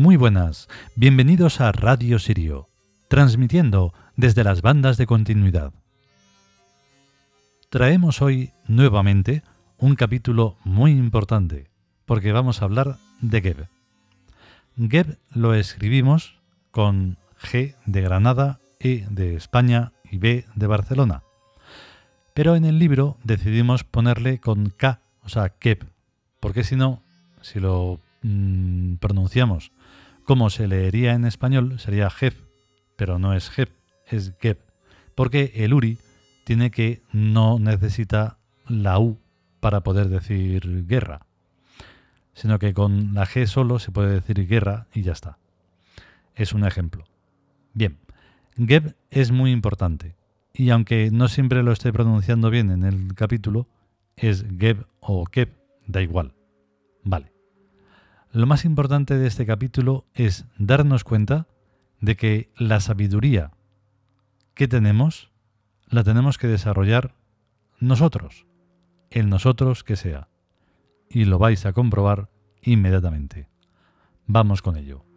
Muy buenas, bienvenidos a Radio Sirio, transmitiendo desde las bandas de continuidad. Traemos hoy nuevamente un capítulo muy importante, porque vamos a hablar de Geb. Geb lo escribimos con G de Granada, E de España y B de Barcelona. Pero en el libro decidimos ponerle con K, o sea, Keb, porque si no, si lo mm, pronunciamos como se leería en español, sería Jeb, pero no es Jeb, es Geb, porque el Uri tiene que no necesita la U para poder decir guerra, sino que con la G solo se puede decir guerra y ya está. Es un ejemplo. Bien, Geb es muy importante, y aunque no siempre lo esté pronunciando bien en el capítulo, es Geb o Keb, da igual. Vale. Lo más importante de este capítulo es darnos cuenta de que la sabiduría que tenemos la tenemos que desarrollar nosotros, el nosotros que sea. Y lo vais a comprobar inmediatamente. Vamos con ello.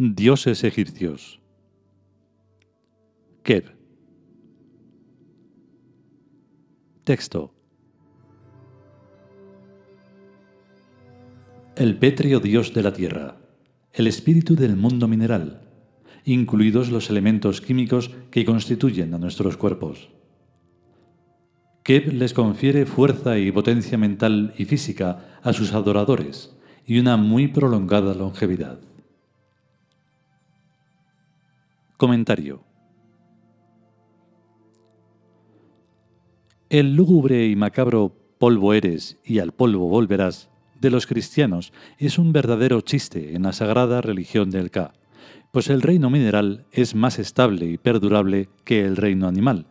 Dioses egipcios. Keb. Texto. El pétreo dios de la tierra, el espíritu del mundo mineral, incluidos los elementos químicos que constituyen a nuestros cuerpos. Keb les confiere fuerza y potencia mental y física a sus adoradores y una muy prolongada longevidad. Comentario. El lúgubre y macabro polvo eres y al polvo volverás de los cristianos es un verdadero chiste en la sagrada religión del Ka, pues el reino mineral es más estable y perdurable que el reino animal,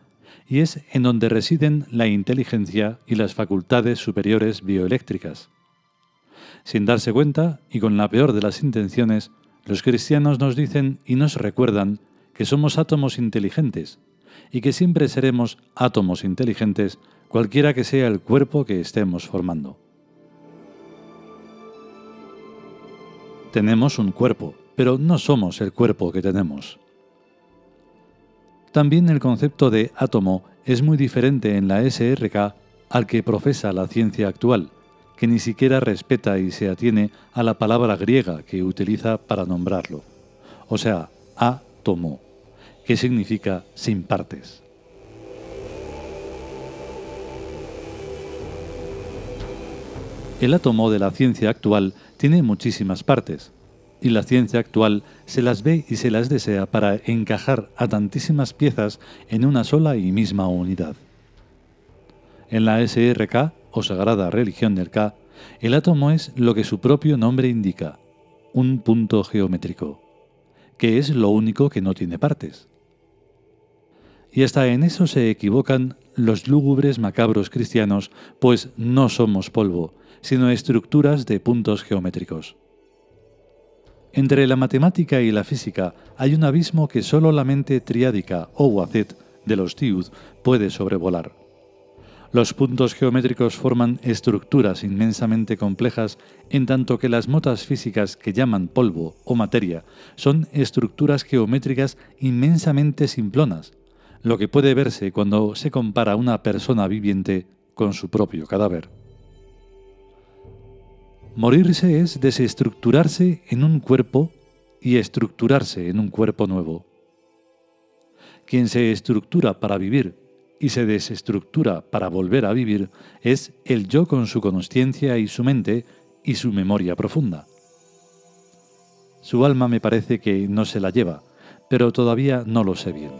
y es en donde residen la inteligencia y las facultades superiores bioeléctricas. Sin darse cuenta, y con la peor de las intenciones, los cristianos nos dicen y nos recuerdan que somos átomos inteligentes y que siempre seremos átomos inteligentes cualquiera que sea el cuerpo que estemos formando. Tenemos un cuerpo, pero no somos el cuerpo que tenemos. También el concepto de átomo es muy diferente en la SRK al que profesa la ciencia actual, que ni siquiera respeta y se atiene a la palabra griega que utiliza para nombrarlo, o sea, átomo que significa sin partes. El átomo de la ciencia actual tiene muchísimas partes, y la ciencia actual se las ve y se las desea para encajar a tantísimas piezas en una sola y misma unidad. En la SRK, o Sagrada Religión del K, el átomo es lo que su propio nombre indica, un punto geométrico, que es lo único que no tiene partes. Y hasta en eso se equivocan los lúgubres macabros cristianos, pues no somos polvo, sino estructuras de puntos geométricos. Entre la matemática y la física hay un abismo que solo la mente triádica o wazet de los tiud puede sobrevolar. Los puntos geométricos forman estructuras inmensamente complejas, en tanto que las motas físicas que llaman polvo o materia son estructuras geométricas inmensamente simplonas, lo que puede verse cuando se compara una persona viviente con su propio cadáver. Morirse es desestructurarse en un cuerpo y estructurarse en un cuerpo nuevo. Quien se estructura para vivir y se desestructura para volver a vivir es el yo con su consciencia y su mente y su memoria profunda. Su alma me parece que no se la lleva, pero todavía no lo sé bien.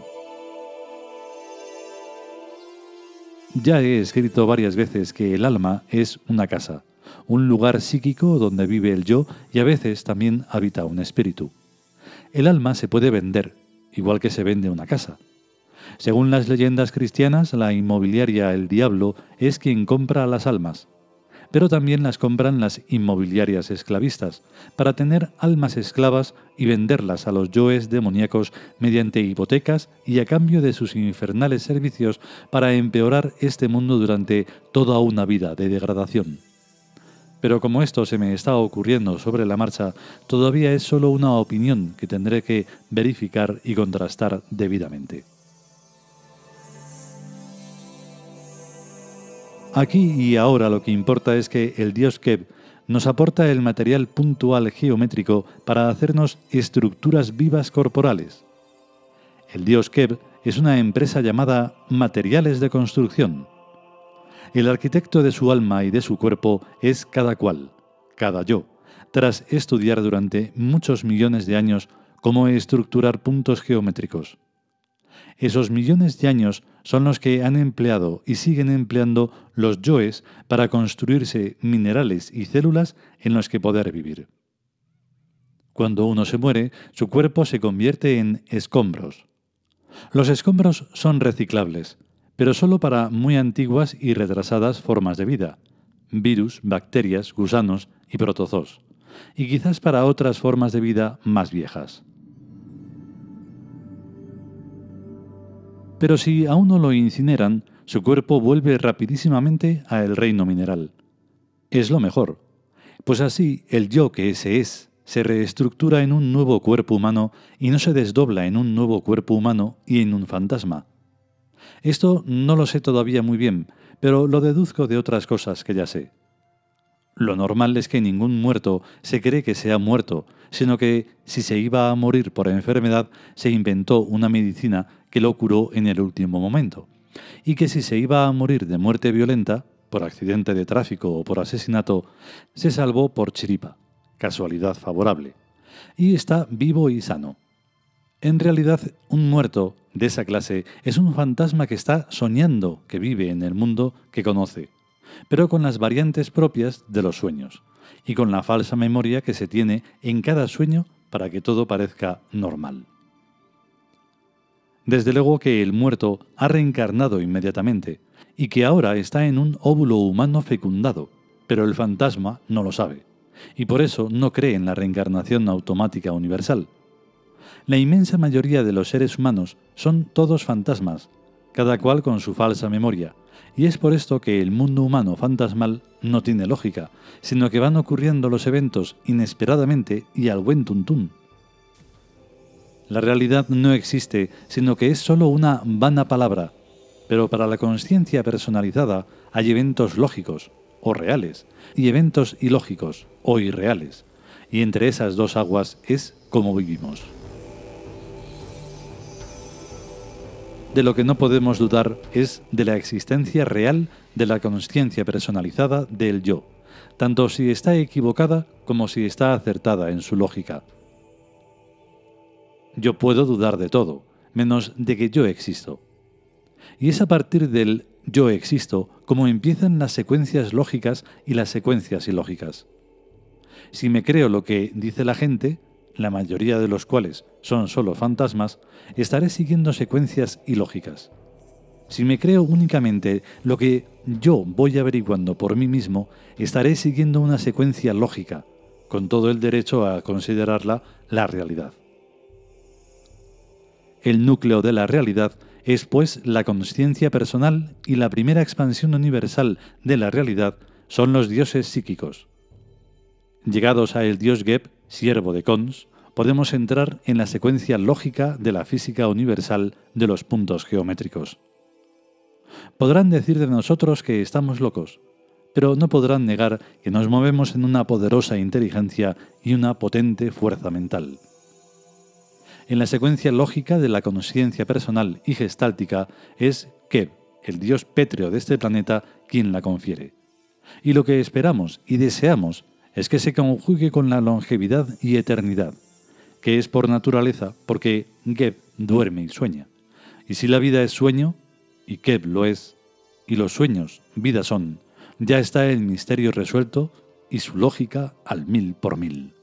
Ya he escrito varias veces que el alma es una casa, un lugar psíquico donde vive el yo y a veces también habita un espíritu. El alma se puede vender, igual que se vende una casa. Según las leyendas cristianas, la inmobiliaria El Diablo es quien compra las almas, pero también las compran las inmobiliarias esclavistas, para tener almas esclavas y venderlas a los yoes demoníacos mediante hipotecas y a cambio de sus infernales servicios para empeorar este mundo durante toda una vida de degradación. Pero como esto se me está ocurriendo sobre la marcha, todavía es solo una opinión que tendré que verificar y contrastar debidamente. Aquí y ahora lo que importa es que el dios Keb nos aporta el material puntual geométrico para hacernos estructuras vivas corporales. El dios Keb es una empresa llamada Materiales de Construcción. El arquitecto de su alma y de su cuerpo es cada cual, cada yo, tras estudiar durante muchos millones de años cómo estructurar puntos geométricos. Esos millones de años son los que han empleado y siguen empleando los yoes para construirse minerales y células en los que poder vivir. Cuando uno se muere, su cuerpo se convierte en escombros. Los escombros son reciclables, pero solo para muy antiguas y retrasadas formas de vida, virus, bacterias, gusanos y protozoos, y quizás para otras formas de vida más viejas. Pero si aún no lo incineran, su cuerpo vuelve rapidísimamente al reino mineral. Es lo mejor, pues así el yo que ese es se reestructura en un nuevo cuerpo humano y no se desdobla en un nuevo cuerpo humano y en un fantasma. Esto no lo sé todavía muy bien, pero lo deduzco de otras cosas que ya sé. Lo normal es que ningún muerto se cree que sea muerto, sino que si se iba a morir por enfermedad, se inventó una medicina que lo curó en el último momento, y que si se iba a morir de muerte violenta, por accidente de tráfico o por asesinato, se salvó por chiripa, casualidad favorable, y está vivo y sano. En realidad, un muerto de esa clase es un fantasma que está soñando que vive en el mundo que conoce, pero con las variantes propias de los sueños, y con la falsa memoria que se tiene en cada sueño para que todo parezca normal. Desde luego que el muerto ha reencarnado inmediatamente y que ahora está en un óvulo humano fecundado, pero el fantasma no lo sabe, y por eso no cree en la reencarnación automática universal. La inmensa mayoría de los seres humanos son todos fantasmas, cada cual con su falsa memoria, y es por esto que el mundo humano fantasmal no tiene lógica, sino que van ocurriendo los eventos inesperadamente y al buen tuntún. La realidad no existe, sino que es sólo una vana palabra. Pero para la conciencia personalizada hay eventos lógicos o reales y eventos ilógicos o irreales. Y entre esas dos aguas es como vivimos. De lo que no podemos dudar es de la existencia real de la conciencia personalizada del yo, tanto si está equivocada como si está acertada en su lógica. Yo puedo dudar de todo, menos de que yo existo. Y es a partir del yo existo como empiezan las secuencias lógicas y las secuencias ilógicas. Si me creo lo que dice la gente, la mayoría de los cuales son solo fantasmas, estaré siguiendo secuencias ilógicas. Si me creo únicamente lo que yo voy averiguando por mí mismo, estaré siguiendo una secuencia lógica, con todo el derecho a considerarla la realidad. El núcleo de la realidad es pues la conciencia personal y la primera expansión universal de la realidad son los dioses psíquicos. Llegados a el dios Geb, siervo de Cons, podemos entrar en la secuencia lógica de la física universal de los puntos geométricos. Podrán decir de nosotros que estamos locos, pero no podrán negar que nos movemos en una poderosa inteligencia y una potente fuerza mental. En la secuencia lógica de la conciencia personal y gestáltica es que el dios pétreo de este planeta, quien la confiere. Y lo que esperamos y deseamos es que se conjugue con la longevidad y eternidad, que es por naturaleza, porque Geb duerme y sueña. Y si la vida es sueño, y Geb lo es, y los sueños vida son, ya está el misterio resuelto y su lógica al mil por mil.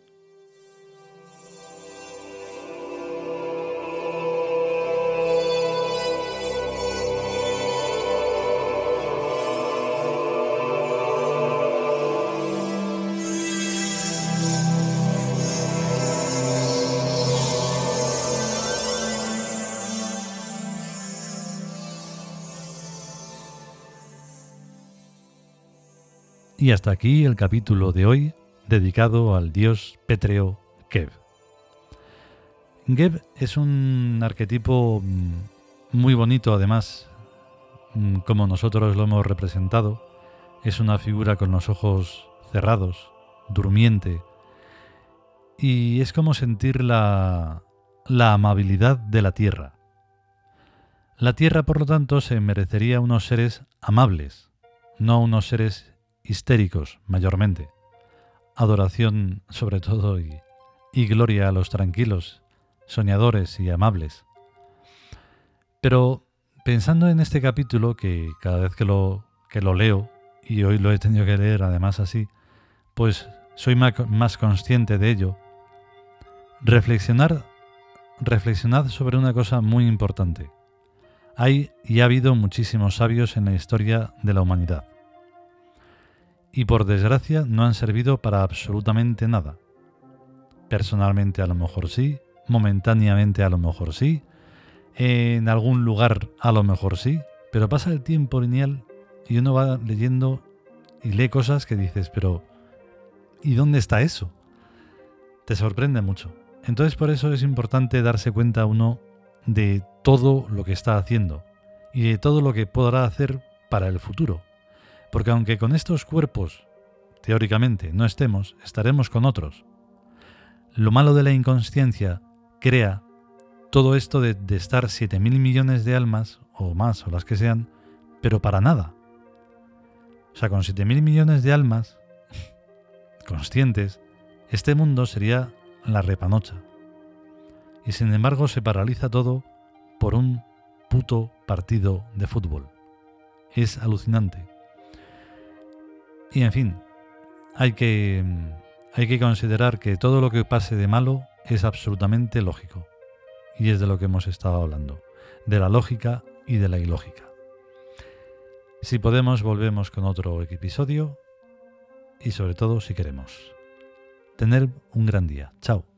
Y hasta aquí el capítulo de hoy dedicado al dios pétreo Geb. Geb es un arquetipo mm, muy bonito además, mm, como nosotros lo hemos representado. Es una figura con los ojos cerrados, durmiente, y es como sentir la, la amabilidad de la tierra. La tierra, por lo tanto, se merecería unos seres amables, no unos seres histéricos mayormente. Adoración sobre todo y, gloria a los tranquilos, soñadores y amables. Pero pensando en este capítulo, que cada vez que lo, que lo leo, y hoy lo he tenido que leer además así, pues soy más consciente de ello, reflexionar, reflexionad sobre una cosa muy importante. Hay y ha habido muchísimos sabios en la historia de la humanidad y por desgracia no han servido para absolutamente nada. Personalmente a lo mejor sí, momentáneamente a lo mejor sí, en algún lugar a lo mejor sí, pero pasa el tiempo lineal y uno va leyendo y lee cosas que dices, pero ¿y dónde está eso? Te sorprende mucho. Entonces por eso es importante darse cuenta uno de todo lo que está haciendo y de todo lo que podrá hacer para el futuro. Porque aunque con estos cuerpos, teóricamente, no estemos, estaremos con otros. Lo malo de la inconsciencia crea todo esto de, estar 7 mil millones de almas, o más, o las que sean, pero para nada. O sea, con 7 mil millones de almas conscientes, este mundo sería la repanocha. Y sin embargo se paraliza todo por un puto partido de fútbol. Es alucinante. Y en fin, hay que, hay que considerar que todo lo que pase de malo es absolutamente lógico. Y es de lo que hemos estado hablando, de la lógica y de la ilógica. Si podemos, volvemos con otro episodio y sobre todo si queremos. Tener un gran día. Chao.